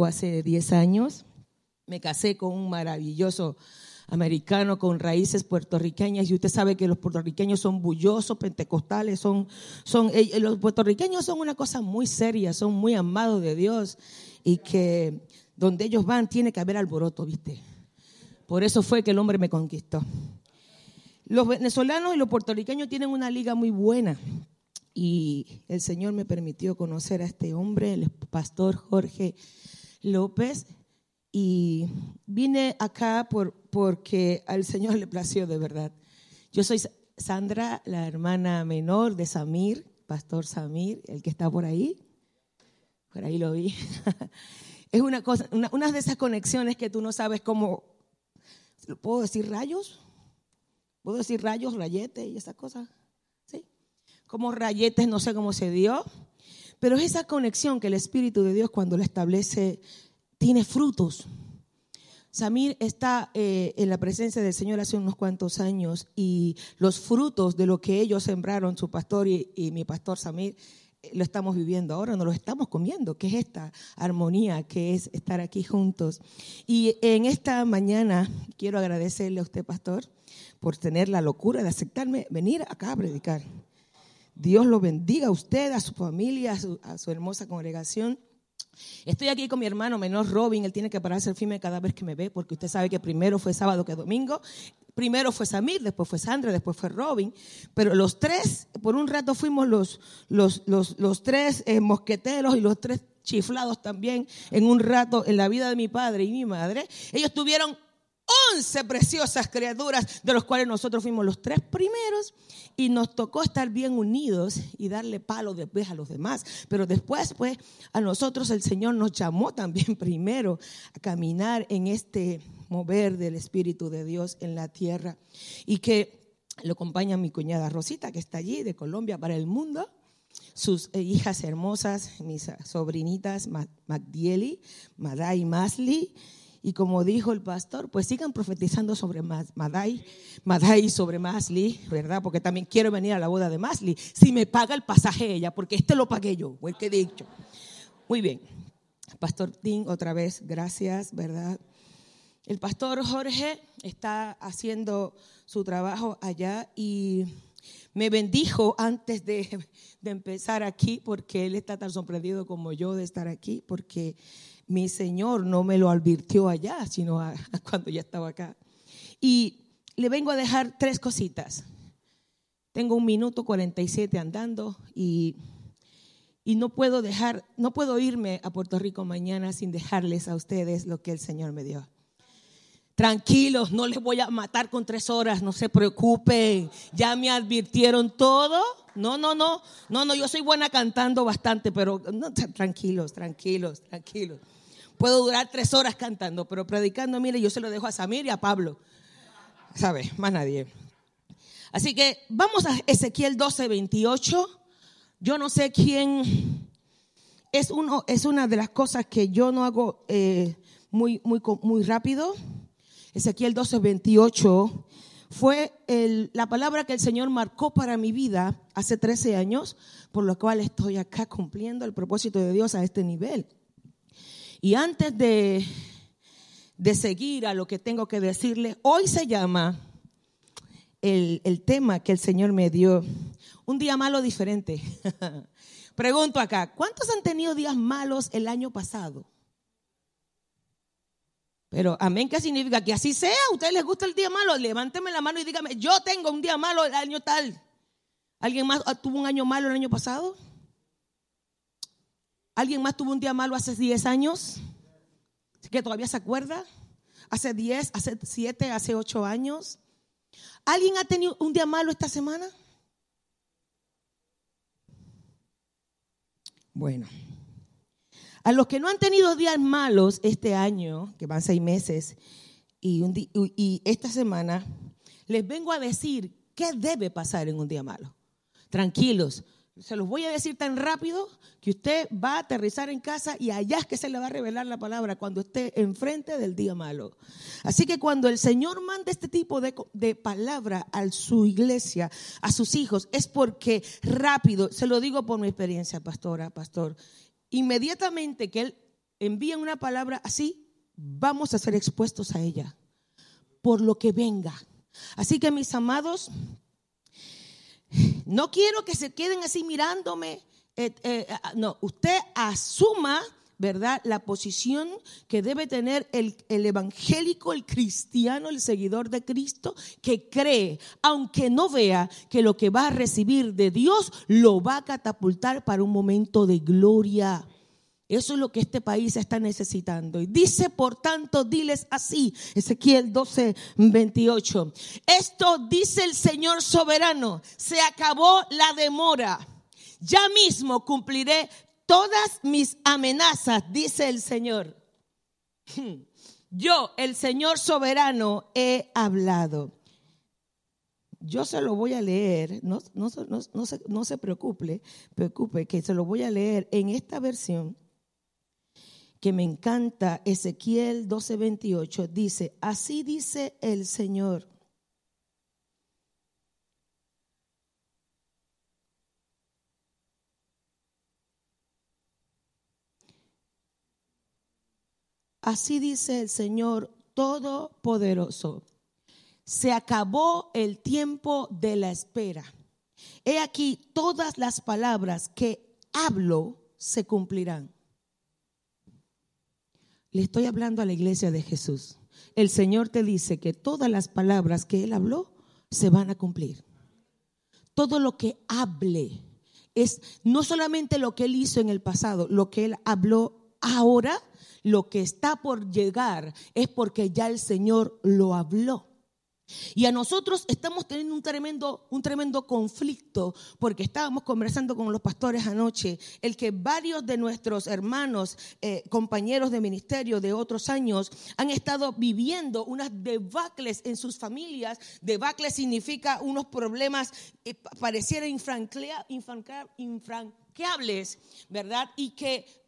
hace 10 años. Me casé con un maravilloso americano con raíces puertorriqueñas y usted sabe que los puertorriqueños son bullosos, pentecostales, son, son, eh, los puertorriqueños son una cosa muy seria, son muy amados de Dios y que donde ellos van tiene que haber alboroto, ¿viste? Por eso fue que el hombre me conquistó. Los venezolanos y los puertorriqueños tienen una liga muy buena y el Señor me permitió conocer a este hombre, el pastor Jorge López, y vine acá por, porque al Señor le plació de verdad. Yo soy Sandra, la hermana menor de Samir, pastor Samir, el que está por ahí. Por ahí lo vi. Es una cosa, una, de esas conexiones que tú no sabes cómo. ¿Puedo decir rayos? ¿Puedo decir rayos, rayetes y esas cosas? ¿Sí? Como rayetes, no sé cómo se dio. Pero es esa conexión que el Espíritu de Dios, cuando la establece, tiene frutos. Samir está eh, en la presencia del Señor hace unos cuantos años y los frutos de lo que ellos sembraron, su pastor y, mi pastor Samir, eh, lo estamos viviendo ahora, no lo estamos comiendo, que es esta armonía, que es estar aquí juntos. Y en esta mañana quiero agradecerle a usted, pastor, por tener la locura de aceptarme venir acá a predicar. Dios lo bendiga a usted, a su familia, a su hermosa congregación. Estoy aquí con mi hermano menor Robin, él tiene que pararse el firme cada vez que me ve, porque usted sabe que primero fue sábado que domingo. Primero fue Samir, después fue Sandra, después fue Robin. Pero los tres, por un rato fuimos los, los, los, los tres eh, mosqueteros y los tres chiflados también en un rato en la vida de mi padre y mi madre. Ellos tuvieron 11 preciosas criaturas, de los cuales nosotros fuimos los tres primeros, y nos tocó estar bien unidos y darle palo después a los demás. Pero después, pues, a nosotros el Señor nos llamó también primero a caminar en este mover del Espíritu de Dios en la tierra. Y que lo acompaña mi cuñada Rosita, que está allí, de Colombia para el mundo sus hijas hermosas, mis sobrinitas Magdieli, Madai Masli y como dijo el pastor, pues sigan profetizando sobre Madai, Madai sobre Masli, ¿verdad? Porque también quiero venir a la boda de Masli. Si me paga el pasaje ella, porque este lo pagué yo, fue el que he dicho. Muy bien. Pastor Tim, otra vez, gracias, ¿verdad? El pastor Jorge está haciendo su trabajo allá y me bendijo antes de, de, empezar aquí porque él está tan sorprendido como yo de estar aquí, porque mi Señor no me lo advirtió allá, sino cuando ya estaba acá. Y le vengo a dejar tres cositas. Tengo un minuto 47 andando y, y no puedo dejar, no puedo irme a Puerto Rico mañana sin dejarles a ustedes lo que el Señor me dio. Tranquilos, no les voy a matar con tres horas, no se preocupen. Ya me advirtieron todo. No, no, no, no, no, yo soy buena cantando bastante, pero tranquilos, tranquilos, tranquilos. Puedo durar tres horas cantando, pero predicando, mire, yo se lo dejo a Samir y a Pablo. ¿Sabe? Más nadie. Así que vamos a Ezequiel 12, 28. Yo no sé quién es, uno, es una de las cosas que yo no hago eh, muy, muy, muy rápido. Ezequiel 12, 28 fue la palabra que el Señor marcó para mi vida hace 13 años, por lo cual estoy acá cumpliendo el propósito de Dios a este nivel. Y antes de, de seguir a lo que tengo que decirle, hoy se llama el, el tema que el Señor me dio, un día malo diferente. Pregunto acá, ¿cuántos han tenido días malos el año pasado? Pero amén, ¿qué significa? Que así sea. ¿A ustedes les gusta el día malo? Levánteme la mano y dígame, yo tengo un día malo el año tal. ¿Alguien más tuvo un año malo el año pasado? ¿Alguien más tuvo un día malo hace 10 años? ¿Que todavía se acuerda? ¿Hace 10, hace 7, hace 8 años? ¿Alguien ha tenido un día malo esta semana? Bueno, a los que no han tenido días malos este año, que van seis meses, y, esta semana, les vengo a decir qué debe pasar en un día malo. Tranquilos, se los voy a decir tan rápido que usted va a aterrizar en casa y allá es que se le va a revelar la palabra cuando esté enfrente del día malo. Así que cuando el Señor manda este tipo de, de palabra a su iglesia, a sus hijos, es porque rápido, se lo digo por mi experiencia, pastora, pastor, inmediatamente que Él envían una palabra así, vamos a ser expuestos a ella por lo que venga. Así que mis amados, no quiero que se queden así mirándome. Eh, eh, ah, no, usted asuma ¿verdad? La posición que debe tener el, el, evangélico, el cristiano, el seguidor de Cristo, que cree, aunque no vea que lo que va a recibir de Dios lo va a catapultar para un momento de gloria. Eso es lo que este país está necesitando. Y dice, por tanto, diles así, Ezequiel 12, 28. Esto dice el Señor soberano, se acabó la demora. Ya mismo cumpliré todas mis amenazas, dice el Señor. Yo, el Señor soberano, he hablado. Yo se lo voy a leer, no se preocupe, preocupe, que se lo voy a leer en esta versión que me encanta, Ezequiel 12:28, dice, así dice el Señor. Así dice el Señor Todopoderoso. Se acabó el tiempo de la espera. He aquí, todas las palabras que hablo se cumplirán. Le estoy hablando a la iglesia de Jesús. El Señor te dice que todas las palabras que Él habló se van a cumplir. Todo lo que hable es no solamente lo que Él hizo en el pasado, lo que Él habló ahora lo que está por llegar es porque ya el Señor lo habló. Y a nosotros estamos teniendo un tremendo, un tremendo conflicto porque estábamos conversando con los pastores anoche, el que varios de nuestros hermanos, eh, compañeros de ministerio de otros años, han estado viviendo unas debacles en sus familias. Debacle significa unos problemas, eh, pareciera infranqueables, ¿verdad? Y que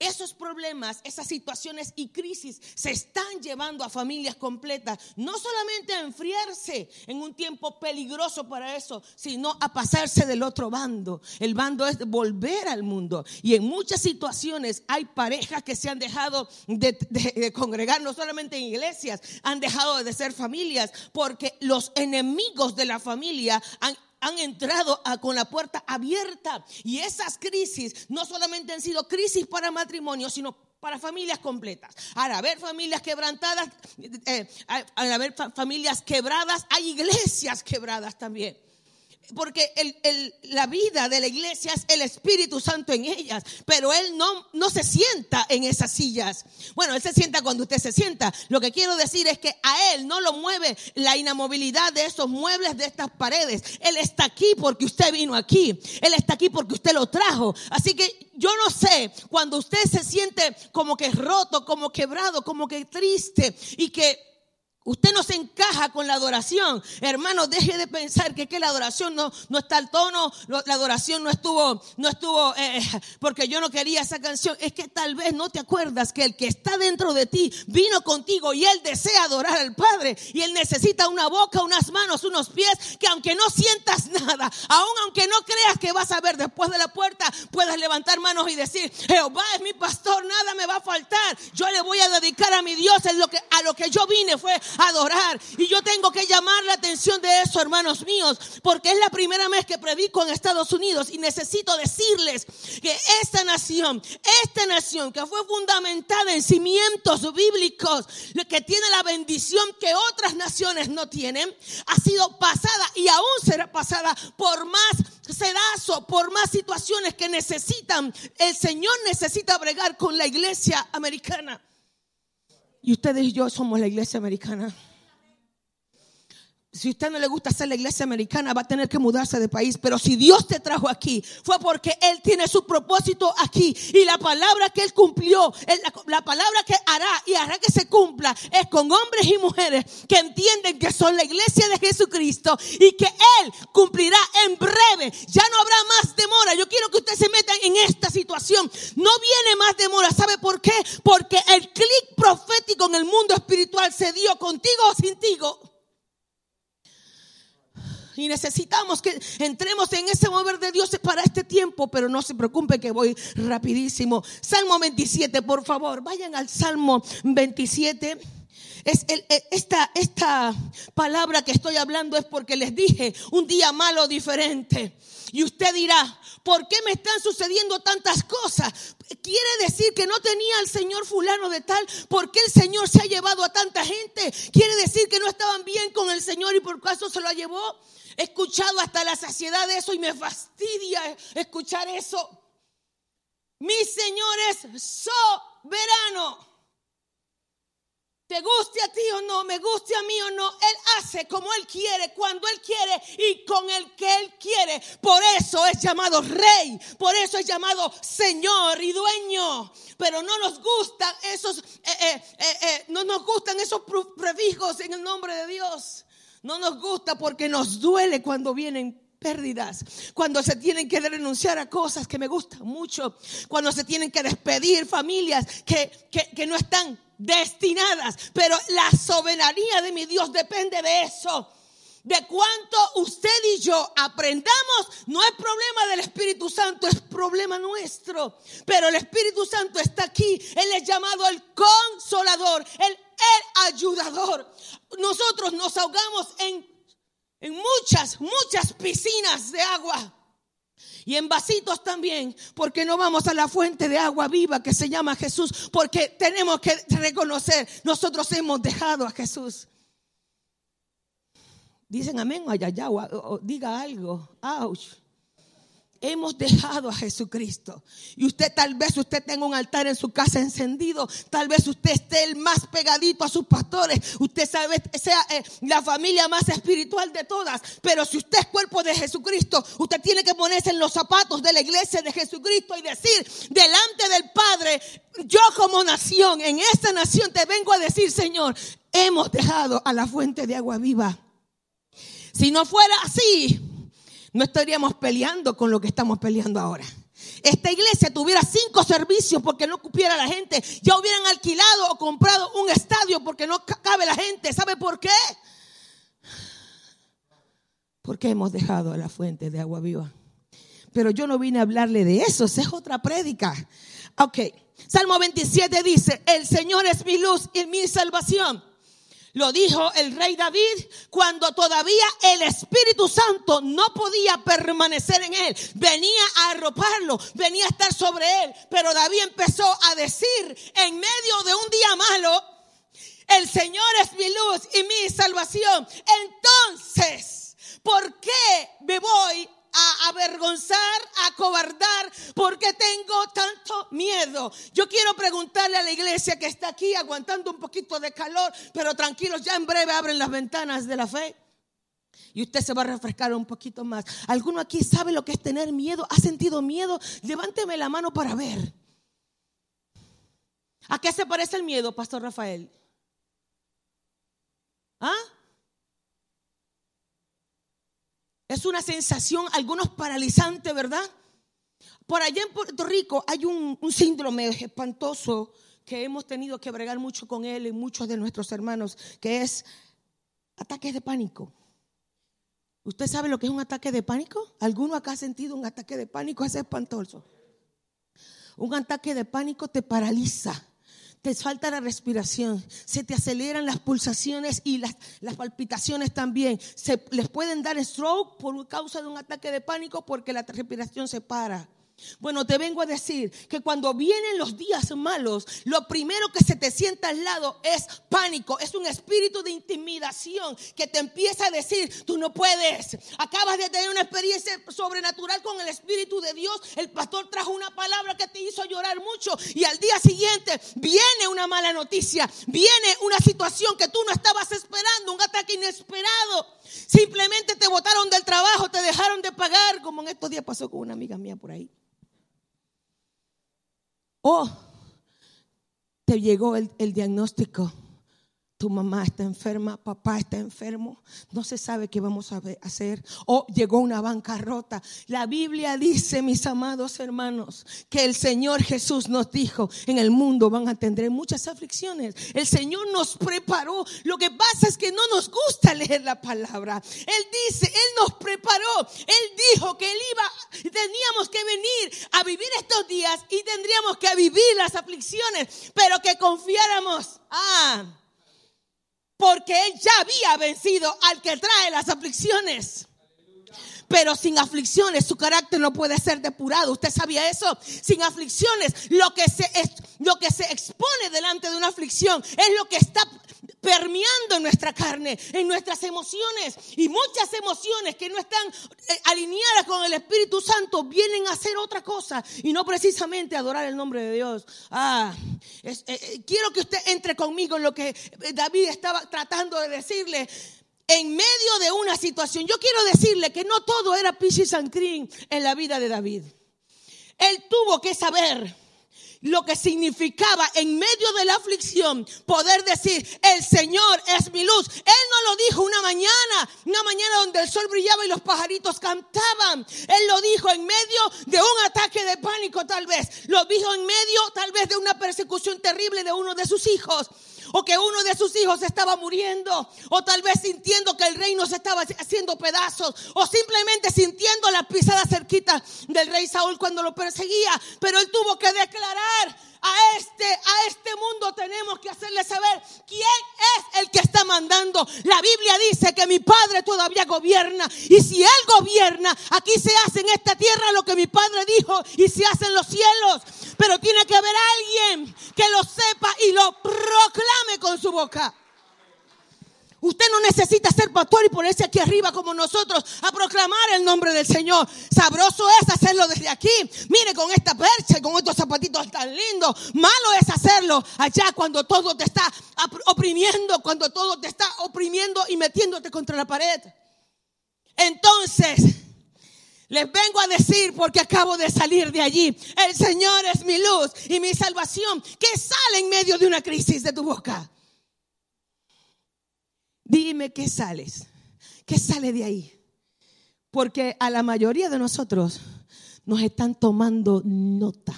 esos problemas, esas situaciones y crisis se están llevando a familias completas, no solamente a enfriarse en un tiempo peligroso para eso, sino a pasarse del otro bando. El bando es volver al mundo. Y en muchas situaciones hay parejas que se han dejado de, congregar, no solamente en iglesias, han dejado de ser familias, porque los enemigos de la familia han han entrado con la puerta abierta. Y esas crisis no solamente han sido crisis para matrimonio, sino para familias completas. Al haber familias quebrantadas, eh, haber familias quebradas, hay iglesias quebradas también porque la vida de la iglesia es el Espíritu Santo en ellas, pero Él no, no se sienta en esas sillas. Bueno, Él se sienta cuando usted se sienta. Lo que quiero decir es que a Él no lo mueve la inamovilidad de esos muebles, de estas paredes. Él está aquí porque usted vino aquí. Él está aquí porque usted lo trajo. Así que yo no sé, cuando usted se siente como que roto, como quebrado, como que triste y que Usted no se encaja con la adoración. Hermano, deje de pensar que, que la adoración no, no está al tono, la adoración no estuvo, no estuvo eh, porque yo no quería esa canción. Es que tal vez no te acuerdas que el que está dentro de ti vino contigo y él desea adorar al Padre. Y él necesita una boca, unas manos, unos pies, que aunque no sientas nada, aun aunque no creas que vas a ver después de la puerta, puedas levantar manos y decir, Jehová es mi pastor, nada me va a faltar. Yo le voy a dedicar a mi Dios lo que, a lo que yo vine fue adorar. Y yo tengo que llamar la atención de eso, hermanos míos, porque es la primera vez que predico en Estados Unidos y necesito decirles que esta nación, esta nación que fue fundamentada en cimientos bíblicos, que tiene la bendición que otras naciones no tienen, ha sido pasada y aún será pasada por más sedazo, por más situaciones que necesitan. El Señor necesita bregar con la iglesia americana. Y ustedes y yo somos la iglesia americana si usted no le gusta ser la iglesia americana, va a tener que mudarse de país. Pero si Dios te trajo aquí, fue porque Él tiene su propósito aquí. Y la palabra que Él cumplió, la, palabra que hará y hará que se cumpla, es con hombres y mujeres que entienden que son la iglesia de Jesucristo y que Él cumplirá en breve. Ya no habrá más demora. Yo quiero que usted se meta en esta situación. No viene más demora. ¿Sabe por qué? Porque el clic profético en el mundo espiritual se dio contigo o sin ti y necesitamos que entremos en ese mover de Dios para este tiempo, pero no se preocupe que voy rapidísimo. Salmo 27, por favor, vayan al Salmo 27. Es esta, esta palabra que estoy hablando es porque les dije un día malo diferente. Y usted dirá, ¿por qué me están sucediendo tantas cosas? Quiere decir que no tenía al Señor fulano de tal, ¿por qué el Señor se ha llevado a tanta gente? Quiere decir que no estaban bien con el Señor y por caso se lo llevó. He escuchado hasta la saciedad de eso y me fastidia escuchar eso. Mi Señor es soberano te guste a ti o no, me guste a mí o no, Él hace como Él quiere, cuando Él quiere y con el que Él quiere. Por eso es llamado rey, por eso es llamado Señor y dueño. Pero no nos gustan esos, eh, eh, eh, no nos gustan esos prefijos en el nombre de Dios. No nos gusta porque nos duele cuando vienen pérdidas, cuando se tienen que renunciar a cosas que me gustan mucho, cuando se tienen que despedir familias que, que, que no están destinadas. Pero la soberanía de mi Dios depende de eso. De cuánto usted y yo aprendamos, no es problema del Espíritu Santo, es problema nuestro. Pero el Espíritu Santo está aquí. Él es llamado el consolador, el, ayudador. Nosotros nos ahogamos en, en muchas, muchas piscinas de agua y en vasitos también, porque no vamos a la fuente de agua viva que se llama Jesús, porque tenemos que reconocer, nosotros hemos dejado a Jesús. Dicen amén o allá, o, diga algo. Ouch hemos dejado a Jesucristo. Y usted tal vez usted tenga un altar en su casa encendido, tal vez usted esté el más pegadito a sus pastores, usted sabe sea eh, la familia más espiritual de todas, pero si usted es cuerpo de Jesucristo, usted tiene que ponerse en los zapatos de la iglesia de Jesucristo y decir delante del Padre, yo como nación, en esta nación te vengo a decir, Señor, hemos dejado a la fuente de agua viva. Si no fuera así, no estaríamos peleando con lo que estamos peleando ahora. Esta iglesia tuviera cinco servicios porque no cupiera la gente. Ya hubieran alquilado o comprado un estadio porque no cabe la gente. ¿Sabe por qué? Porque hemos dejado la fuente de agua viva. Pero yo no vine a hablarle de eso, esa es otra prédica. Ok, Salmo 27 dice, el Señor es mi luz y mi salvación. Lo dijo el rey David cuando todavía el Espíritu Santo no podía permanecer en él. Venía a arroparlo, venía a estar sobre él. Pero David empezó a decir en medio de un día malo, el Señor es mi luz y mi salvación. Entonces, ¿por qué me voy a avergonzar, a cobardar, porque tengo tanto miedo. Yo quiero preguntarle a la iglesia que está aquí aguantando un poquito de calor, pero tranquilos, ya en breve abren las ventanas de la fe. Y usted se va a refrescar un poquito más. ¿Alguno aquí sabe lo que es tener miedo? ¿Ha sentido miedo? Levánteme la mano para ver. ¿A qué se parece el miedo, Pastor Rafael? ¿Ah? Es una sensación, algunos paralizante, ¿verdad? Por allá en Puerto Rico hay un, síndrome espantoso que hemos tenido que bregar mucho con él y muchos de nuestros hermanos, que es ataques de pánico. ¿Usted sabe lo que es un ataque de pánico? ¿Alguno acá ha sentido un ataque de pánico? Es espantoso. Un ataque de pánico te paraliza te falta la respiración, se te aceleran las pulsaciones y las, las, palpitaciones también. Se les pueden dar stroke por causa de un ataque de pánico porque la respiración se para. Bueno, te vengo a decir que cuando vienen los días malos, lo primero que se te sienta al lado es pánico, es un espíritu de intimidación que te empieza a decir, tú no puedes. Acabas de tener una experiencia sobrenatural con el Espíritu de Dios, el pastor trajo una palabra que te hizo llorar mucho y al día siguiente viene una mala noticia, viene una situación que tú no estabas esperando, un ataque inesperado. Simplemente te botaron del trabajo, te dejaron de pagar, como en estos días pasó con una amiga mía por ahí. O te llegó el, diagnóstico tu mamá está enferma, papá está enfermo, no se sabe qué vamos a hacer. O llegó una bancarrota. La Biblia dice, mis amados hermanos, que el Señor Jesús nos dijo, en el mundo van a tener muchas aflicciones. El Señor nos preparó. Lo que pasa es que no nos gusta leer la palabra. Él dice, Él nos preparó. Él dijo que Él iba, teníamos que venir a vivir estos días y tendríamos que vivir las aflicciones, pero que confiáramos. Ah porque Él ya había vencido al que trae las aflicciones. Pero sin aflicciones su carácter no puede ser depurado. ¿Usted sabía eso? Sin aflicciones, lo que se, lo que se expone delante de una aflicción es lo que está permeando en nuestra carne, en nuestras emociones. Y muchas emociones que no están eh, alineadas con el Espíritu Santo vienen a hacer otra cosa y no precisamente adorar el nombre de Dios. Ah, eh, eh, quiero que usted entre conmigo en lo que David estaba tratando de decirle en medio de una situación. Yo quiero decirle que no todo era peaches and cream en la vida de David. Él tuvo que saber lo que significaba en medio de la aflicción poder decir, el Señor es mi luz. Él no lo dijo una mañana, una mañana donde el sol brillaba y los pajaritos cantaban. Él lo dijo en medio de un ataque de pánico tal vez. Lo dijo en medio tal vez de una persecución terrible de uno de sus hijos o que uno de sus hijos estaba muriendo, o tal vez sintiendo que el reino se estaba haciendo pedazos, o simplemente sintiendo la pisada cerquita del rey Saúl cuando lo perseguía. Pero él tuvo que declarar a este, a este mundo tenemos que hacerle saber quién es el que está mandando. La Biblia dice que mi Padre todavía gobierna. Y si Él gobierna, aquí se hace en esta tierra lo que mi Padre dijo y se hace en los cielos. Pero tiene que haber alguien que lo sepa y lo proclame con su boca. Usted no necesita ser pastor y ponerse aquí arriba como nosotros a proclamar el nombre del Señor. Sabroso es hacerlo desde aquí. Mire con esta percha y con estos zapatitos tan lindos. Malo es hacerlo allá cuando todo te está oprimiendo, cuando todo te está oprimiendo y metiéndote contra la pared. Entonces, les vengo a decir porque acabo de salir de allí. El Señor es mi luz y mi salvación que sale en medio de una crisis de tu boca. Dime qué sales, qué sale de ahí. Porque a la mayoría de nosotros nos están tomando nota.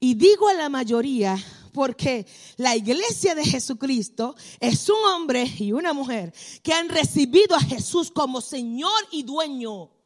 Y digo a la mayoría porque la iglesia de Jesucristo es un hombre y una mujer que han recibido a Jesús como Señor y dueño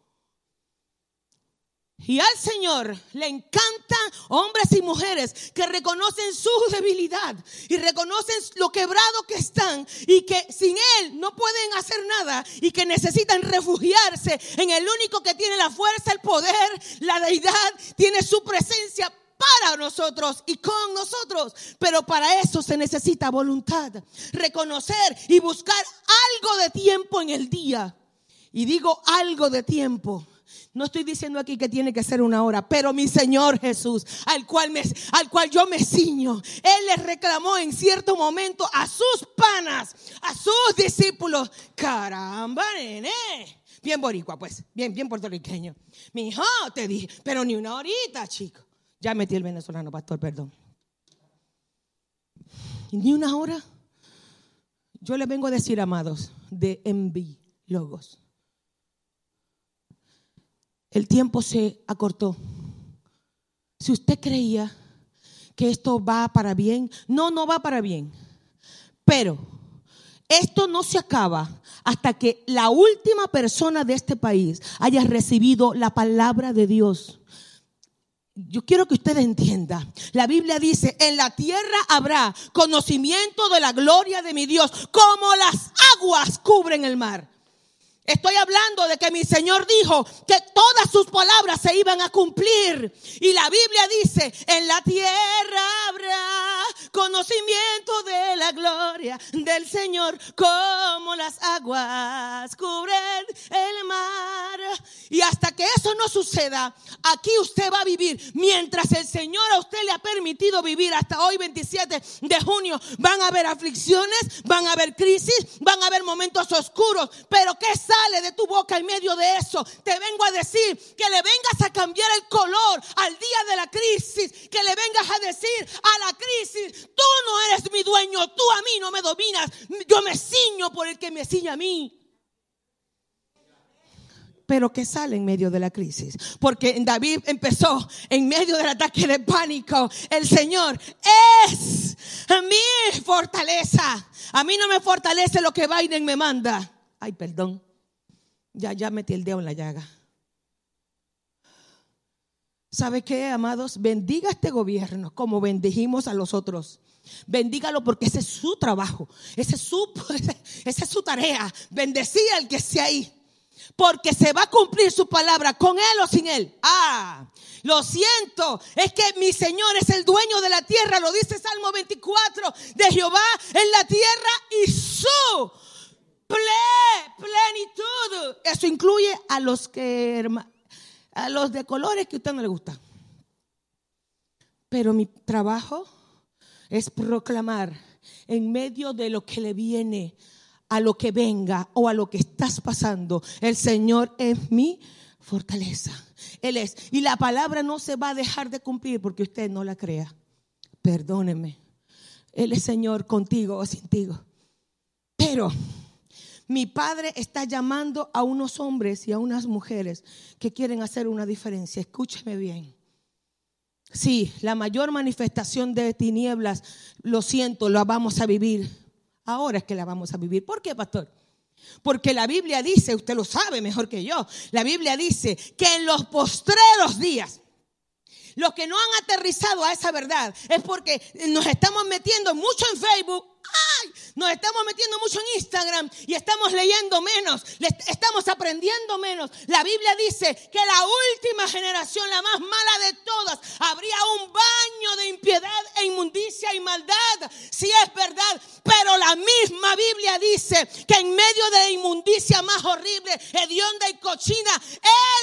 y al Señor le encantan hombres y mujeres que reconocen su debilidad y reconocen lo quebrado que están y que sin Él no pueden hacer nada y que necesitan refugiarse en el único que tiene la fuerza, el poder, la deidad, tiene su presencia para nosotros y con nosotros. Pero para eso se necesita voluntad, reconocer y buscar algo de tiempo en el día. Y digo algo de tiempo no estoy diciendo aquí que tiene que ser una hora, pero mi Señor Jesús, al cual, yo me ciño, Él le reclamó en cierto momento a sus panas, a sus discípulos, caramba, nene. Bien boricua, pues, bien, bien puertorriqueño. Mi hijo, te dije, pero ni una horita, chico. Ya metí el venezolano, pastor, perdón. Ni una hora. Yo le vengo a decir, amados, de envi logos el tiempo se acortó. Si usted creía que esto va para bien, no, no va para bien. Pero esto no se acaba hasta que la última persona de este país haya recibido la palabra de Dios. Yo quiero que usted entienda. La Biblia dice, en la tierra habrá conocimiento de la gloria de mi Dios, como las aguas cubren el mar. Estoy hablando de que mi Señor dijo que todas sus palabras se iban a cumplir. Y la Biblia dice, en la tierra habrá conocimiento de la gloria del Señor como las aguas cubren el mar. Y hasta que eso no suceda, aquí usted va a vivir. Mientras el Señor a usted le ha permitido vivir hasta hoy 27 de junio, van a haber aflicciones, van a haber crisis, van a haber momentos oscuros. Pero ¿qué sale de tu boca en medio de eso? Te vengo a decir que le vengas a cambiar el color al día de la crisis, que le vengas a decir a la crisis, tú no eres mi dueño, tú a mí no me dominas, yo me ciño por el que me ciña a mí pero que sale en medio de la crisis. Porque David empezó en medio del ataque de pánico. El Señor es mi fortaleza. A mí no me fortalece lo que Biden me manda. Ay, perdón. Ya, ya metí el dedo en la llaga. ¿Sabe qué, amados? Bendiga este gobierno como bendijimos a los otros. Bendígalo porque ese es su trabajo, ese es su, es su tarea. Bendecía al que esté ahí porque se va a cumplir su palabra con él o sin él. Ah, lo siento, es que mi Señor es el dueño de la tierra, lo dice Salmo 24, de Jehová en la tierra y su. Eso incluye a los que a los de colores que a usted no le gustan. Pero mi trabajo es proclamar en medio de lo que le viene a lo que venga o a lo que estás pasando. El Señor es mi fortaleza. Él es. Y la palabra no se va a dejar de cumplir porque usted no la crea. Perdóneme. Él es Señor contigo o sin ti. Pero mi Padre está llamando a unos hombres y a unas mujeres que quieren hacer una diferencia. Escúcheme bien. Sí, la mayor manifestación de tinieblas, lo siento, lo vamos a vivir Ahora es que la vamos a vivir. ¿Por qué, pastor? Porque la Biblia dice, usted lo sabe mejor que yo, la Biblia dice que en los postreros días, los que no han aterrizado a esa verdad es porque nos estamos metiendo mucho en Facebook. Nos estamos metiendo mucho en Instagram y estamos leyendo menos, estamos aprendiendo menos. La Biblia dice que la última generación, la más mala de todas, habría un baño de impiedad e inmundicia y maldad. Si es verdad, pero la misma Biblia dice que en medio de la inmundicia más horrible, hedionda y cochina,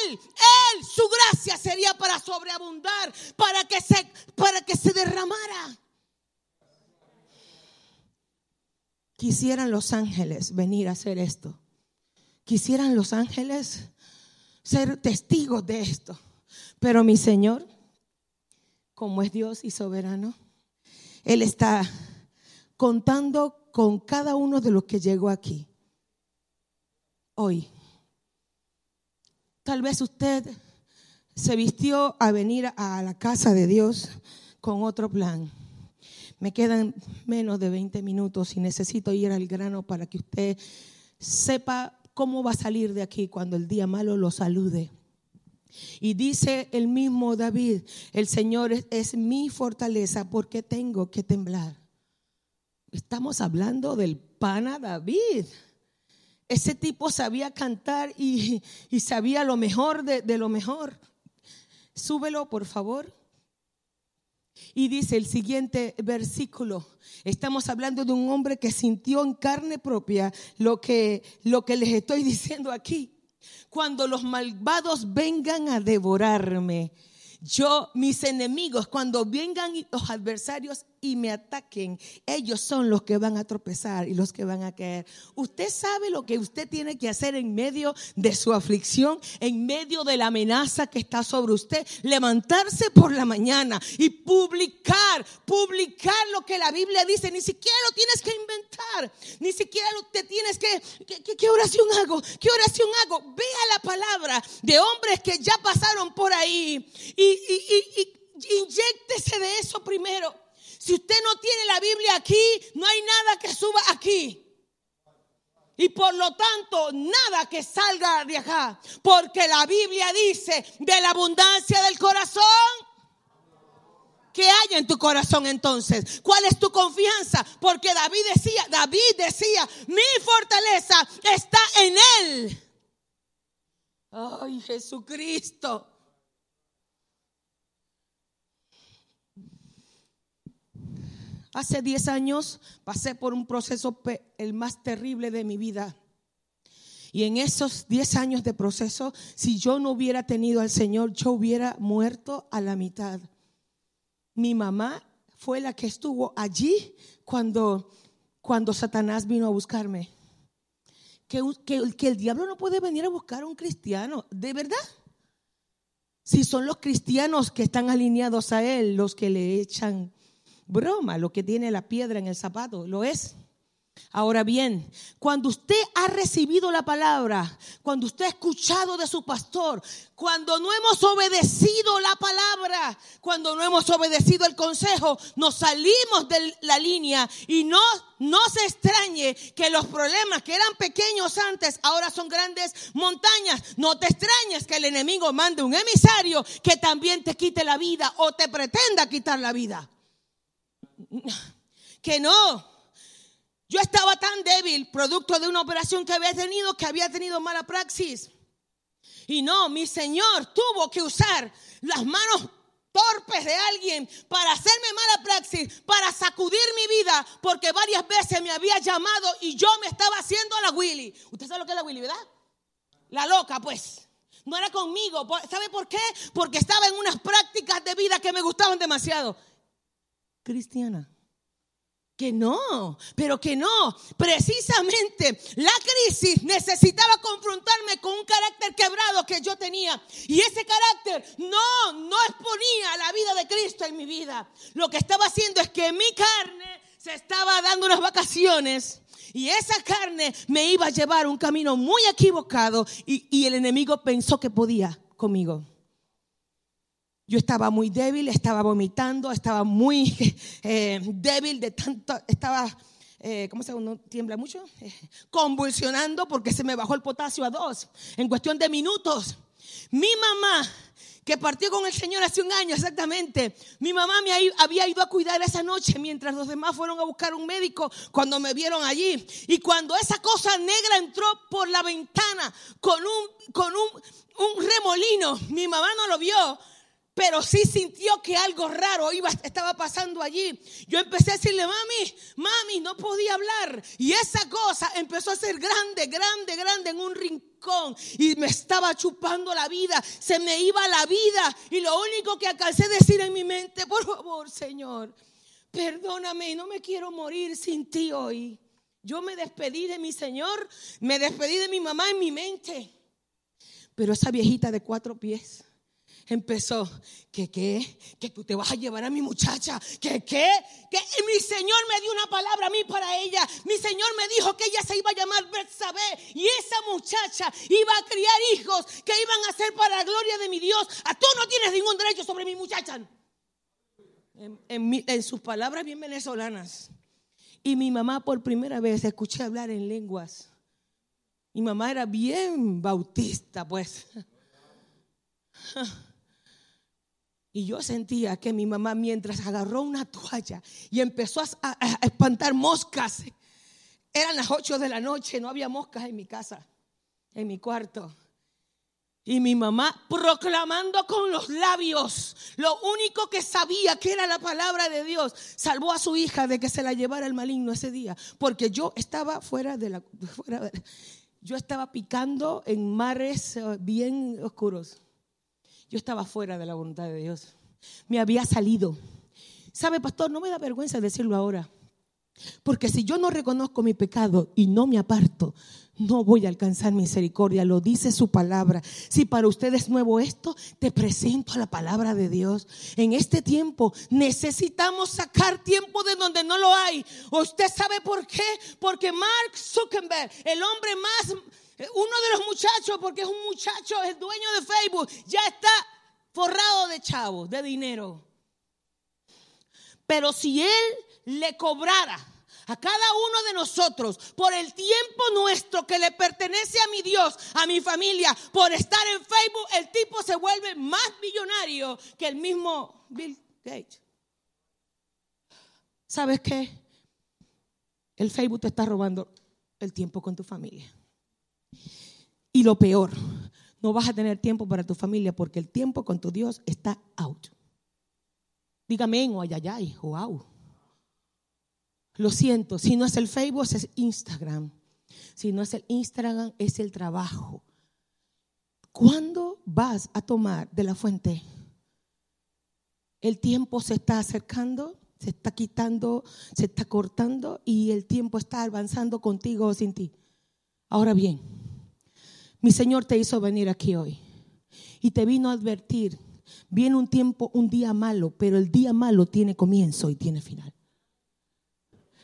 Él, Él, su gracia sería para sobreabundar, para que se, para que se derramara. Quisieran los ángeles venir a hacer esto. Quisieran los ángeles ser testigos de esto. Pero mi Señor, como es Dios y soberano, Él está contando con cada uno de los que llegó aquí. Hoy. Tal vez usted se vistió a venir a la casa de Dios con otro plan. Me quedan menos de 20 minutos y necesito ir al grano para que usted sepa cómo va a salir de aquí cuando el día malo lo salude. Y dice el mismo David, el Señor es, mi fortaleza porque tengo que temblar. Estamos hablando del pana David. Ese tipo sabía cantar y, sabía lo mejor de, de lo mejor. Súbelo, por favor. Y dice el siguiente versículo, estamos hablando de un hombre que sintió en carne propia lo que, lo que les estoy diciendo aquí. Cuando los malvados vengan a devorarme, yo, mis enemigos, cuando vengan los adversarios y me ataquen, ellos son los que van a tropezar y los que van a caer. Usted sabe lo que usted tiene que hacer en medio de su aflicción, en medio de la amenaza que está sobre usted. Levantarse por la mañana y publicar, publicar lo que la Biblia dice. Ni siquiera lo tienes que inventar, ni siquiera te tienes que, ¿qué, oración hago? ¿Qué oración hago? Vea la palabra de hombres que ya pasaron por ahí y, y, inyectese de eso primero. Si usted no tiene la Biblia aquí, no hay nada que suba aquí. Y por lo tanto, nada que salga de acá. Porque la Biblia dice, de la abundancia del corazón, ¿qué hay en tu corazón entonces? ¿Cuál es tu confianza? Porque David decía, David decía, mi fortaleza está en él. Ay, Jesucristo. Hace 10 años pasé por un proceso el más terrible de mi vida. Y en esos 10 años de proceso, si yo no hubiera tenido al Señor, yo hubiera muerto a la mitad. Mi mamá fue la que estuvo allí cuando, cuando Satanás vino a buscarme. Que, que, que el diablo no puede venir a buscar a un cristiano, ¿de verdad? Si son los cristianos que están alineados a él los que le echan broma lo que tiene la piedra en el zapato, lo es. Ahora bien, cuando usted ha recibido la palabra, cuando usted ha escuchado de su pastor, cuando no hemos obedecido la palabra, cuando no hemos obedecido el consejo, nos salimos de la línea y no, no se extrañe que los problemas que eran pequeños antes ahora son grandes montañas. No te extrañes que el enemigo mande un emisario que también te quite la vida o te pretenda quitar la vida. Que no, yo estaba tan débil, producto de una operación que había tenido, que había tenido mala praxis. Y no, mi Señor tuvo que usar las manos torpes de alguien para hacerme mala praxis, para sacudir mi vida, porque varias veces me había llamado y yo me estaba haciendo la Willy. ¿Usted sabe lo que es la Willy, verdad? La loca, pues. No era conmigo. ¿Sabe por qué? Porque estaba en unas prácticas de vida que me gustaban demasiado. Cristiana que no, pero que no. Precisamente la crisis necesitaba confrontarme con un carácter quebrado que yo tenía. Y ese carácter no, no exponía la vida de Cristo en mi vida. Lo que estaba haciendo es que mi carne se estaba dando unas vacaciones. Y esa carne me iba a llevar un camino muy equivocado y, y el enemigo pensó que podía conmigo. Yo estaba muy débil, estaba vomitando, estaba muy eh, débil de tanto, estaba, eh, ¿cómo se llama? ¿Tiembla mucho? Eh, convulsionando porque se me bajó el potasio a dos en cuestión de minutos. Mi mamá, que partió con el Señor hace un año exactamente, mi mamá me había ido a cuidar esa noche mientras los demás fueron a buscar un médico cuando me vieron allí. Y cuando esa cosa negra entró por la ventana con un, con un, un remolino, mi mamá no lo vio, pero sí sintió que algo raro iba, estaba pasando allí. Yo empecé a decirle, mami, mami, no podía hablar. Y esa cosa empezó a ser grande, grande, grande en un rincón. Y me estaba chupando la vida, se me iba la vida. Y lo único que alcancé a decir en mi mente, por favor, Señor, perdóname, no me quiero morir sin ti hoy. Yo me despedí de mi Señor, me despedí de mi mamá en mi mente. Pero esa viejita de cuatro pies empezó, que qué, que tú te vas a llevar a mi muchacha, que qué, que mi Señor me dio una palabra a mí para ella, mi Señor me dijo que ella se iba a llamar Betsabé y esa muchacha iba a criar hijos que iban a ser para la gloria de mi Dios. A tú no tienes ningún derecho sobre mi muchacha. En, en sus palabras bien venezolanas. Y mi mamá por primera vez escuché hablar en lenguas. Mi mamá era bien bautista, pues. Y yo sentía que mi mamá mientras agarró una toalla y empezó a, espantar moscas, eran las 8 de la noche, no había moscas en mi casa, en mi cuarto. Y mi mamá proclamando con los labios lo único que sabía que era la palabra de Dios, salvó a su hija de que se la llevara el maligno ese día, porque yo estaba fuera de la yo estaba picando en mares eh, bien oscuros. Yo estaba fuera de la voluntad de Dios. Me había salido. ¿Sabe, pastor? No me da vergüenza decirlo ahora. Porque si yo no reconozco mi pecado y no me aparto, no voy a alcanzar misericordia. Lo dice su palabra. Si para usted es nuevo esto, te presento a la palabra de Dios. En este tiempo necesitamos sacar tiempo de donde no lo hay. ¿Usted sabe por qué? Porque Mark Zuckerberg, el hombre más uno de los muchachos, porque es un muchacho, es dueño de Facebook, ya está forrado de chavos, de dinero. Pero si él le cobrara a cada uno de nosotros por el tiempo nuestro que le pertenece a mi Dios, a mi familia, por estar en Facebook, el tipo se vuelve más millonario que el mismo Bill Gates. ¿Sabes qué? El Facebook te está robando el tiempo con tu familia. Y lo peor, no vas a tener tiempo para tu familia porque el tiempo con tu Dios está out. Dígame o ayayay o au. Lo siento, si no es el Facebook, es Instagram. Si no es el Instagram, es el trabajo. ¿Cuándo vas a tomar de la fuente? El tiempo se está acercando, se está quitando, se está cortando y el tiempo está avanzando contigo o sin ti. Ahora bien, mi Señor te hizo venir aquí hoy y te vino a advertir Viene un tiempo, un día malo, pero el día malo tiene comienzo y tiene final.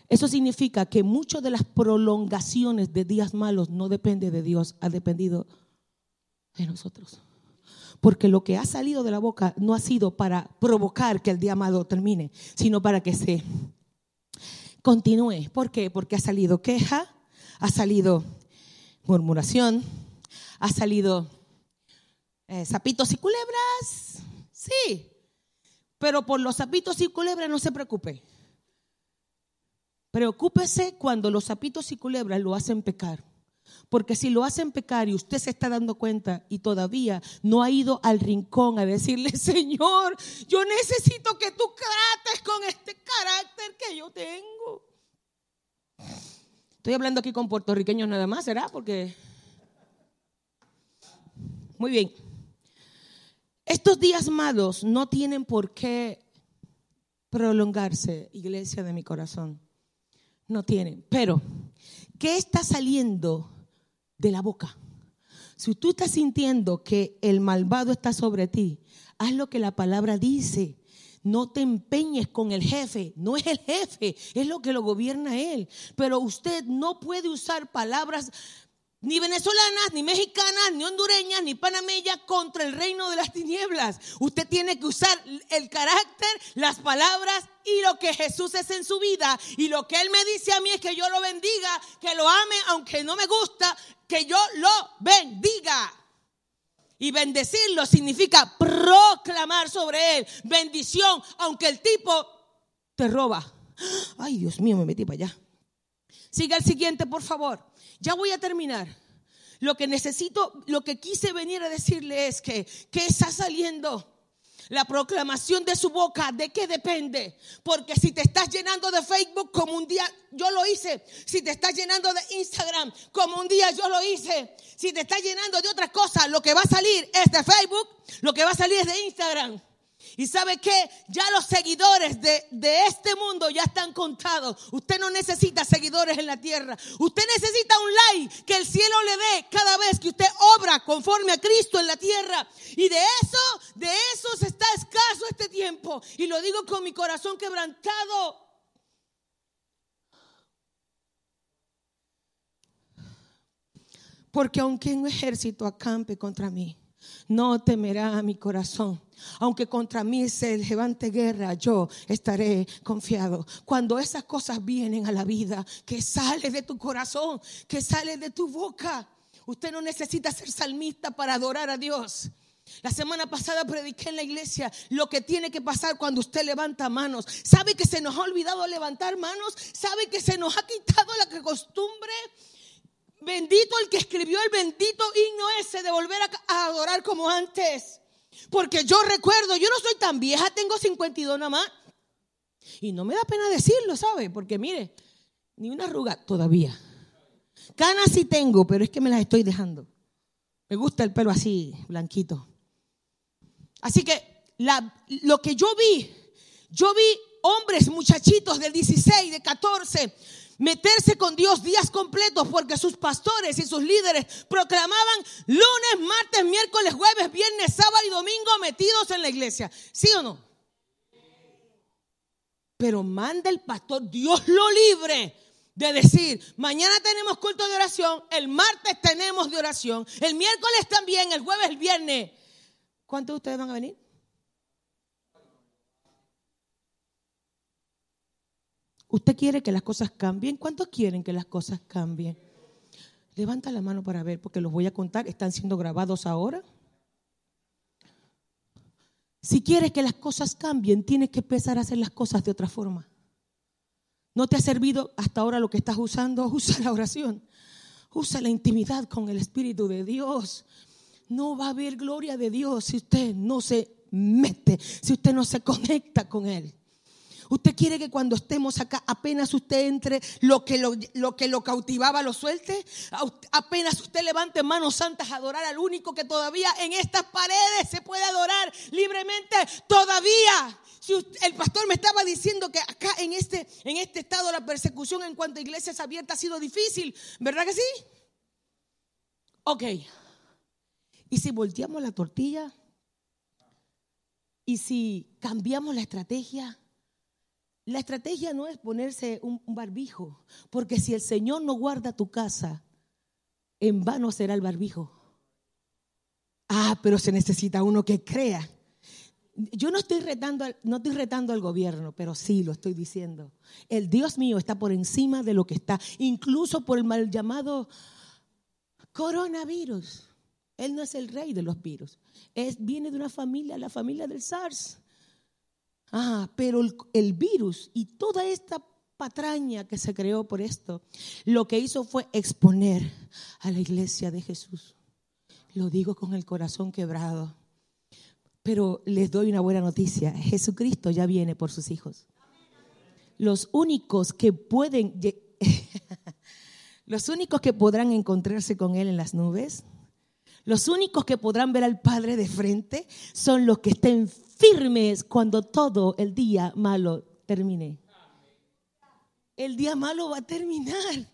Eso significa que muchas de las prolongaciones de días malos no depende de Dios, ha dependido de nosotros. Porque lo que ha salido de la boca no ha sido para provocar que el día malo termine, sino para que se continúe. ¿Por qué? Porque ha salido queja, ha salido murmuración, ha salido eh, sapitos y culebras. Sí, pero por los sapitos y culebras no se preocupe. Preocúpese cuando los sapitos y culebras lo hacen pecar. Porque si lo hacen pecar y usted se está dando cuenta y todavía no ha ido al rincón a decirle, Señor, yo necesito que tú trates con este carácter que yo tengo. Estoy hablando aquí con puertorriqueños nada más, ¿será? Porque... Muy bien. Estos días malos no tienen por qué prolongarse, iglesia de mi corazón. No tienen. Pero, ¿qué está saliendo de la boca? Si tú estás sintiendo que el malvado está sobre ti, haz lo que la palabra dice. No te empeñes con el jefe, no es el jefe, es lo que lo gobierna él. Pero usted no puede usar palabras ni venezolanas, ni mexicanas, ni hondureñas, ni panameñas contra el reino de las tinieblas. Usted tiene que usar el carácter, las palabras y lo que Jesús es en su vida. Y lo que Él me dice a mí es que yo lo bendiga, que lo ame, aunque no me gusta, que yo lo bendiga. Y bendecirlo significa proclamar sobre Él bendición, aunque el tipo te roba. Ay, Dios mío, me metí para allá. Siga el siguiente, por favor. Ya voy a terminar. Lo que necesito, lo que quise venir a decirle es que, ¿qué está saliendo? La proclamación de su boca, ¿de qué depende? Porque si te estás llenando de Facebook como un día yo lo hice, si te estás llenando de Instagram como un día yo lo hice, si te estás llenando de otras cosas, lo que va a salir es de Facebook, lo que va a salir es de Instagram. Y sabe que ya los seguidores de, de, este mundo ya están contados. Usted no necesita seguidores en la tierra. Usted necesita un like que el cielo le dé cada vez que usted obra conforme a Cristo en la tierra. Y de eso, de eso se está escaso este tiempo. Y lo digo con mi corazón quebrantado. Porque aunque un ejército acampe contra mí, no temerá mi corazón. Aunque contra mí se levante guerra, yo estaré confiado. Cuando esas cosas vienen a la vida, que sale de tu corazón, que sale de tu boca, usted no necesita ser salmista para adorar a Dios. La semana pasada prediqué en la iglesia lo que tiene que pasar cuando usted levanta manos. ¿Sabe que se nos ha olvidado levantar manos? ¿Sabe que se nos ha quitado la costumbre? Bendito el que escribió el bendito himno ese de volver a, adorar como antes. Porque yo recuerdo, yo no soy tan vieja, tengo 52 nada más. Y no me da pena decirlo, ¿sabe? Porque mire, ni una arruga todavía. Canas sí tengo, pero es que me las estoy dejando. Me gusta el pelo así, blanquito. Así que lo que yo vi, yo vi hombres, muchachitos de 16, de 14, meterse con Dios días completos porque sus pastores y sus líderes proclamaban lunes, martes, miércoles, jueves, viernes, sábado y domingo metidos en la iglesia. ¿Sí o no? Pero manda el pastor, Dios lo libre de decir, mañana tenemos culto de oración, el martes tenemos de oración, el miércoles también, el jueves, el viernes. ¿Cuántos de ustedes van a venir? ¿Usted quiere que las cosas cambien? ¿Cuántos quieren que las cosas cambien? Levanta la mano para ver, porque los voy a contar. ¿Están siendo grabados ahora? Si quieres que las cosas cambien, tienes que empezar a hacer las cosas de otra forma. ¿No te ha servido hasta ahora lo que estás usando? Usa la oración. Usa la intimidad con el Espíritu de Dios. No va a haber gloria de Dios si usted no se mete, si usted no se conecta con Él. Usted quiere que cuando estemos acá, apenas usted entre, lo que lo, que lo cautivaba lo suelte. Apenas usted levante manos santas a adorar al único que todavía en estas paredes se puede adorar libremente. Todavía. El pastor me estaba diciendo que acá en este, en este estado la persecución en cuanto a iglesias abiertas ha sido difícil. ¿Verdad que sí? Ok. Y si volteamos la tortilla, Y si cambiamos la estrategia, la estrategia no es ponerse un, barbijo, porque si el Señor no guarda tu casa, en vano será el barbijo. Ah, pero se necesita uno que crea. Yo no estoy retando, no estoy retando al gobierno, pero sí lo estoy diciendo. El Dios mío está por encima de lo que está, incluso por el mal llamado coronavirus. Él no es el rey de los virus. Es, viene de una familia, la familia del SARS. Ah, pero el, virus y toda esta patraña que se creó por esto, lo que hizo fue exponer a la iglesia de Jesús. Lo digo con el corazón quebrado. Pero les doy una buena noticia. Jesucristo ya viene por sus hijos. Los únicos que pueden, los únicos que podrán encontrarse con Él en las nubes, los únicos que podrán ver al Padre de frente son los que estén firmes cuando todo el día malo termine. El día malo va a terminar.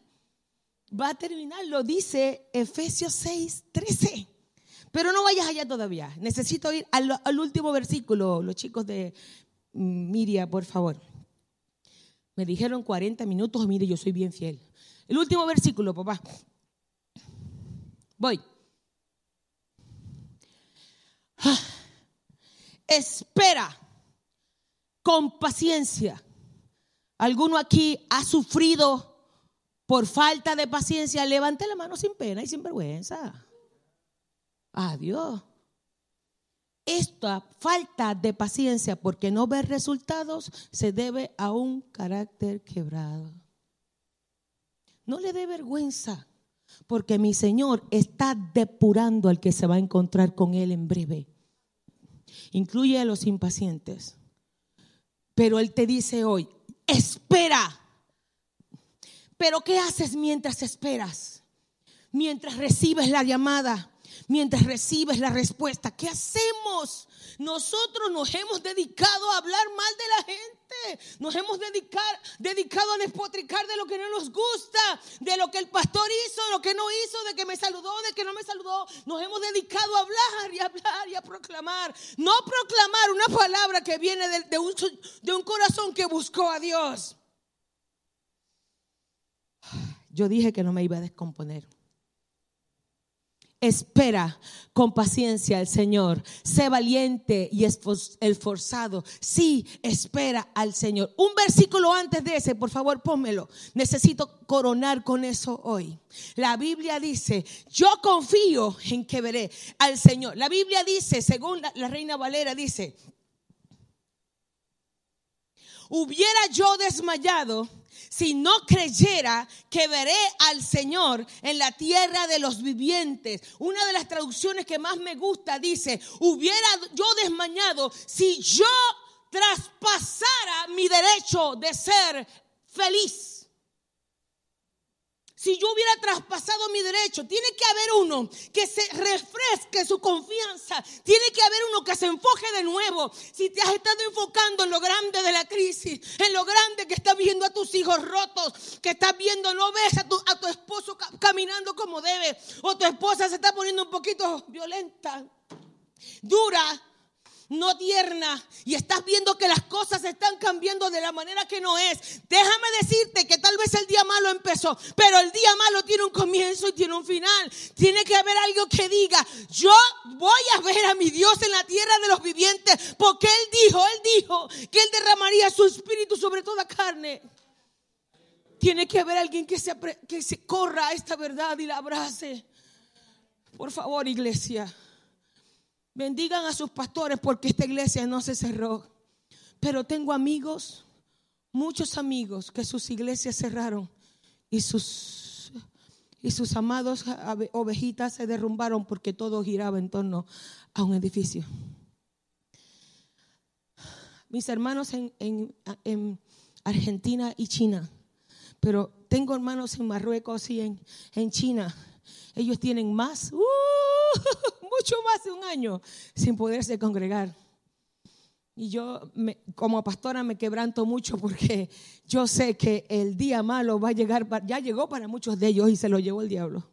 Va a terminar, lo dice Efesios 6, 13. Pero no vayas allá todavía. Necesito ir al, último versículo, los chicos de Miria, por favor. Me dijeron 40 minutos, mire, yo soy bien fiel. El último versículo, papá. Voy. Ah espera con paciencia. ¿Alguno aquí ha sufrido por falta de paciencia? Levante la mano sin pena y sin vergüenza. Adiós. Esta falta de paciencia porque no ver resultados se debe a un carácter quebrado. No le dé vergüenza porque mi Señor está depurando al que se va a encontrar con Él en breve incluye a los impacientes. Pero Él te dice hoy, espera. Pero ¿qué haces mientras esperas? Mientras recibes la llamada, mientras recibes la respuesta. ¿Qué hacemos? Nosotros nos hemos dedicado a hablar mal de la gente. Nos hemos dedicado a despotricar de lo que no nos gusta, de lo que el pastor hizo, de lo que no hizo, de que me saludó, de que no me saludó. Nos hemos dedicado a hablar y a hablar y a proclamar. No proclamar una palabra que viene de un corazón que buscó a Dios. Yo dije que no me iba a descomponer. Espera con paciencia al Señor. Sé valiente y esforzado. Sí, espera al Señor. Un versículo antes de ese, por favor, pónmelo. Necesito coronar con eso hoy. La Biblia dice, yo confío en que veré al Señor. La Biblia dice, según la, la Reina Valera, dice, hubiera yo desmayado si no creyera que veré al Señor en la tierra de los vivientes. Una de las traducciones que más me gusta dice, hubiera yo desmañado si yo traspasara mi derecho de ser feliz si yo hubiera traspasado mi derecho, tiene que haber uno que se refresque su confianza, tiene que haber uno que se enfoque de nuevo. Si te has estado enfocando en lo grande de la crisis, en lo grande que estás viendo a tus hijos rotos, que estás viendo, no ves a tu, a tu esposo caminando como debe, o tu esposa se está poniendo un poquito violenta, dura, no tierna y estás viendo que las cosas están cambiando de la manera que no es, déjame decirte que tal vez el día malo empezó, pero el día malo tiene un comienzo y tiene un final. Tiene que haber algo que diga, yo voy a ver a mi Dios en la tierra de los vivientes, porque Él dijo, Él dijo que Él derramaría su espíritu sobre toda carne. Tiene que haber alguien que se, que se corra a esta verdad y la abrace. Por favor, iglesia. Bendigan a sus pastores porque esta iglesia no se cerró. Pero tengo amigos, muchos amigos, que sus iglesias cerraron y sus, y sus amados ovejitas se derrumbaron porque todo giraba en torno a un edificio. Mis hermanos en, en, Argentina y China, pero tengo hermanos en Marruecos y en, en China. Ellos tienen más. ¡uh! mucho más de un año sin poderse congregar. Y yo como pastora me quebranto mucho porque yo sé que el día malo va a llegar, ya llegó para muchos de ellos y se lo llevó el diablo.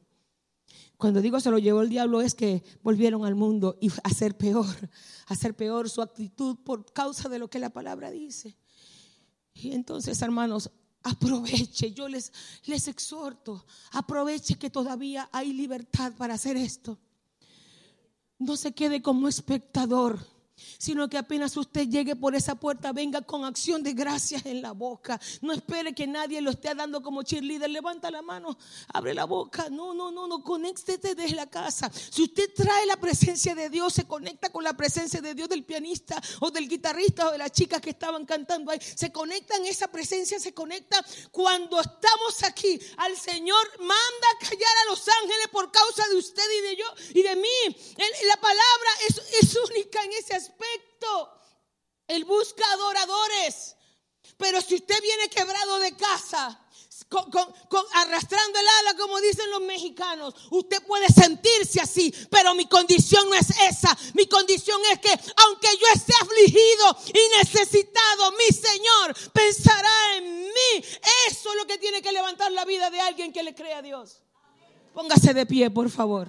Cuando digo se lo llevó el diablo es que volvieron al mundo y a ser peor, a ser peor su actitud por causa de lo que la palabra dice. Y entonces, hermanos, aproveche, yo les, les exhorto, aproveche que todavía hay libertad para hacer esto. No se quede como espectador sino que apenas usted llegue por esa puerta, venga con acción de gracias en la boca. No espere que nadie lo esté dando como cheerleader. Levanta la mano, abre la boca. No, no, no, no, conéctete desde la casa. Si usted trae la presencia de Dios, se conecta con la presencia de Dios del pianista o del guitarrista o de las chicas que estaban cantando ahí. Se conectan, esa presencia se conecta cuando estamos aquí. Al Señor manda callar a los ángeles por causa de usted y de yo y de mí. La palabra es, es única en ese aspecto aspecto. Él busca adoradores. Pero si usted viene quebrado de casa, arrastrando el ala, como dicen los mexicanos. Usted puede sentirse así, pero mi condición no es esa. Mi condición es que, aunque yo esté afligido y necesitado, mi Señor pensará en mí. Eso es lo que tiene que levantar la vida de alguien que le crea a Dios. Póngase de pie, por favor.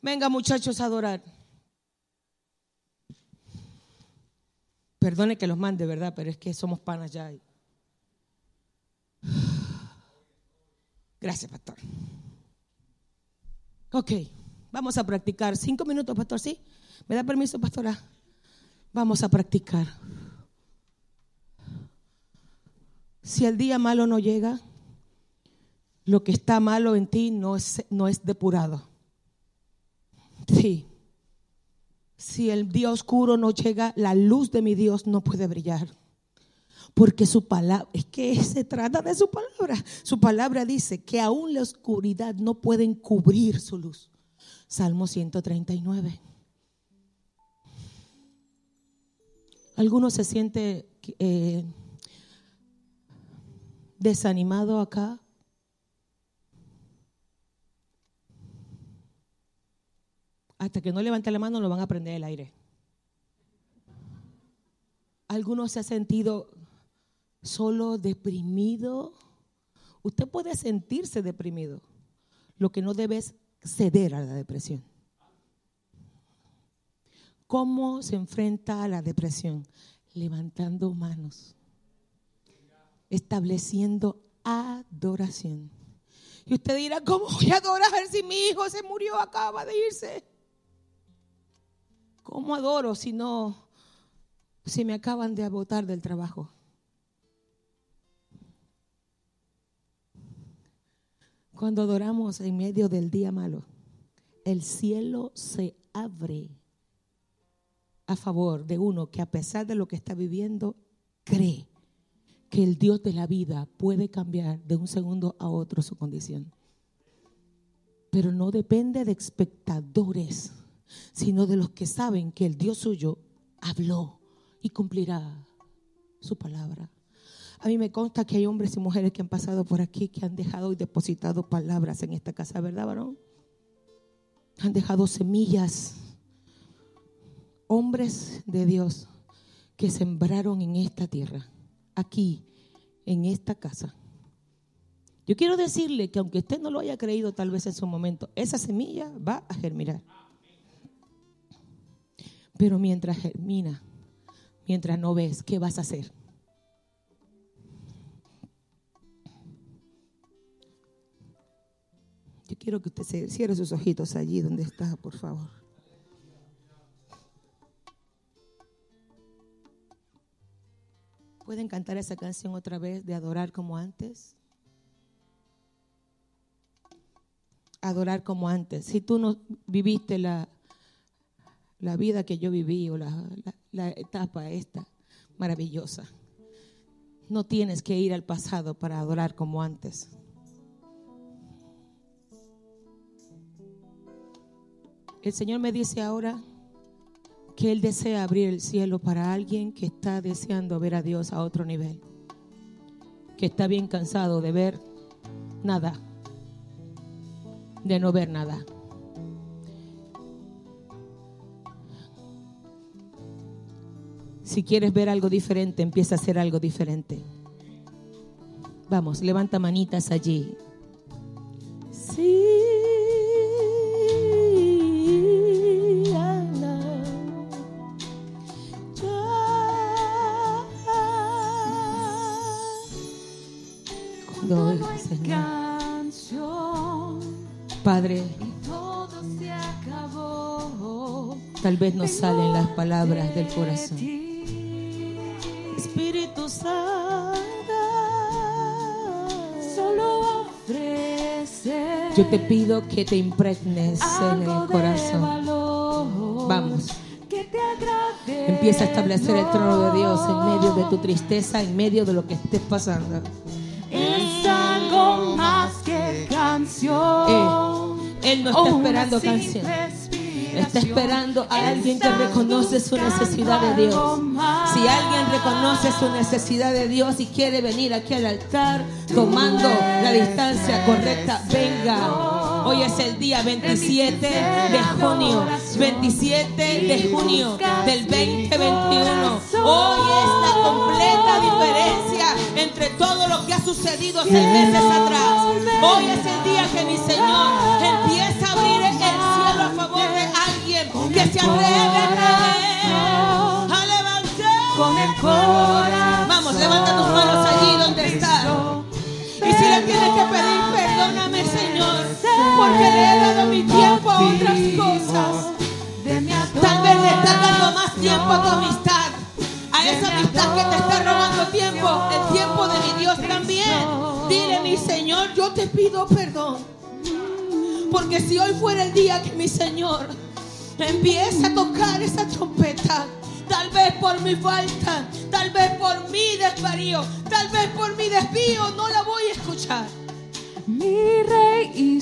Venga, muchachos, a adorar. Perdone que los mande, ¿verdad? Pero es que somos panas ya. Gracias, pastor. Ok, vamos a practicar. Cinco minutos, pastor, ¿sí? ¿Me da permiso, pastora? Vamos a practicar. Si el día malo no llega, lo que está malo en ti no es, no es depurado. Sí. Si el día oscuro no llega, la luz de mi Dios no puede brillar. Porque su palabra, es que se trata de su palabra. Su palabra dice que aún la oscuridad no pueden cubrir su luz. Salmo 139. ¿Alguno se siente eh, desanimado acá? Hasta que no levante la mano no van a prender el aire. Algunos se ha sentido solo deprimido. Usted puede sentirse deprimido. Lo que no debe es ceder a la depresión. ¿Cómo se enfrenta a la depresión? Levantando manos, estableciendo adoración. Y usted dirá, ¿cómo voy a adorar si mi hijo se murió, acaba de irse? ¿Cómo adoro si no, si me acaban de abotar del trabajo? Cuando adoramos en medio del día malo, el cielo se abre a favor de uno que a pesar de lo que está viviendo, cree que el Dios de la vida puede cambiar de un segundo a otro su condición. Pero no depende de espectadores sino de los que saben que el Dios suyo habló y cumplirá su palabra. A mí me consta que hay hombres y mujeres que han pasado por aquí, que han dejado y depositado palabras en esta casa, ¿verdad, varón? Han dejado semillas. Hombres de Dios que sembraron en esta tierra, aquí, en esta casa. Yo quiero decirle que aunque usted no lo haya creído tal vez en su momento, esa semilla va a germinar. Pero mientras germina, mientras no ves, ¿qué vas a hacer? Yo quiero que usted cierre sus ojitos allí donde está, por favor. ¿Pueden cantar esa canción otra vez de adorar como antes? Adorar como antes. Si tú no viviste la, la vida que yo viví o la, etapa esta maravillosa. No tienes que ir al pasado para adorar como antes. El Señor me dice ahora que Él desea abrir el cielo para alguien que está deseando ver a Dios a otro nivel, que está bien cansado de ver nada, de no ver nada. Si quieres ver algo diferente, empieza a hacer algo diferente. Vamos, levanta manitas allí. Sí. Doy, Señor. Padre, tal vez no salen las palabras del corazón. Yo te pido que te impregnes en el corazón. Vamos. Empieza a establecer el trono de Dios en medio de tu tristeza, en medio de lo que estés pasando. Es algo más que canción. Eh, Él no está esperando canción. Está esperando a alguien que reconoce su necesidad de Dios. Si alguien reconoce su necesidad de Dios y quiere venir aquí al altar tomando la distancia correcta, venga. Hoy es el día 27 de junio, 27 de junio del 2021. Hoy es la completa diferencia entre todo lo que ha sucedido seis meses atrás. Hoy es el día que mi Señor empieza a que se atreve a levantar. con el corazón. Vamos, levanta tus manos allí donde estás. Y si le tienes que pedir, perdóname, Señor, porque le he dado mi tiempo a otras cosas. Tal vez le estás dando más tiempo a tu amistad, a esa amistad que te está robando tiempo, el tiempo de mi Dios también. Dile, mi Señor, yo te pido perdón. Porque si hoy fuera el día que mi Señor empieza a tocar esa trompeta, tal vez por mi falta, tal vez por mi desvarío, tal vez por mi desvío, no la voy a escuchar. mi rey y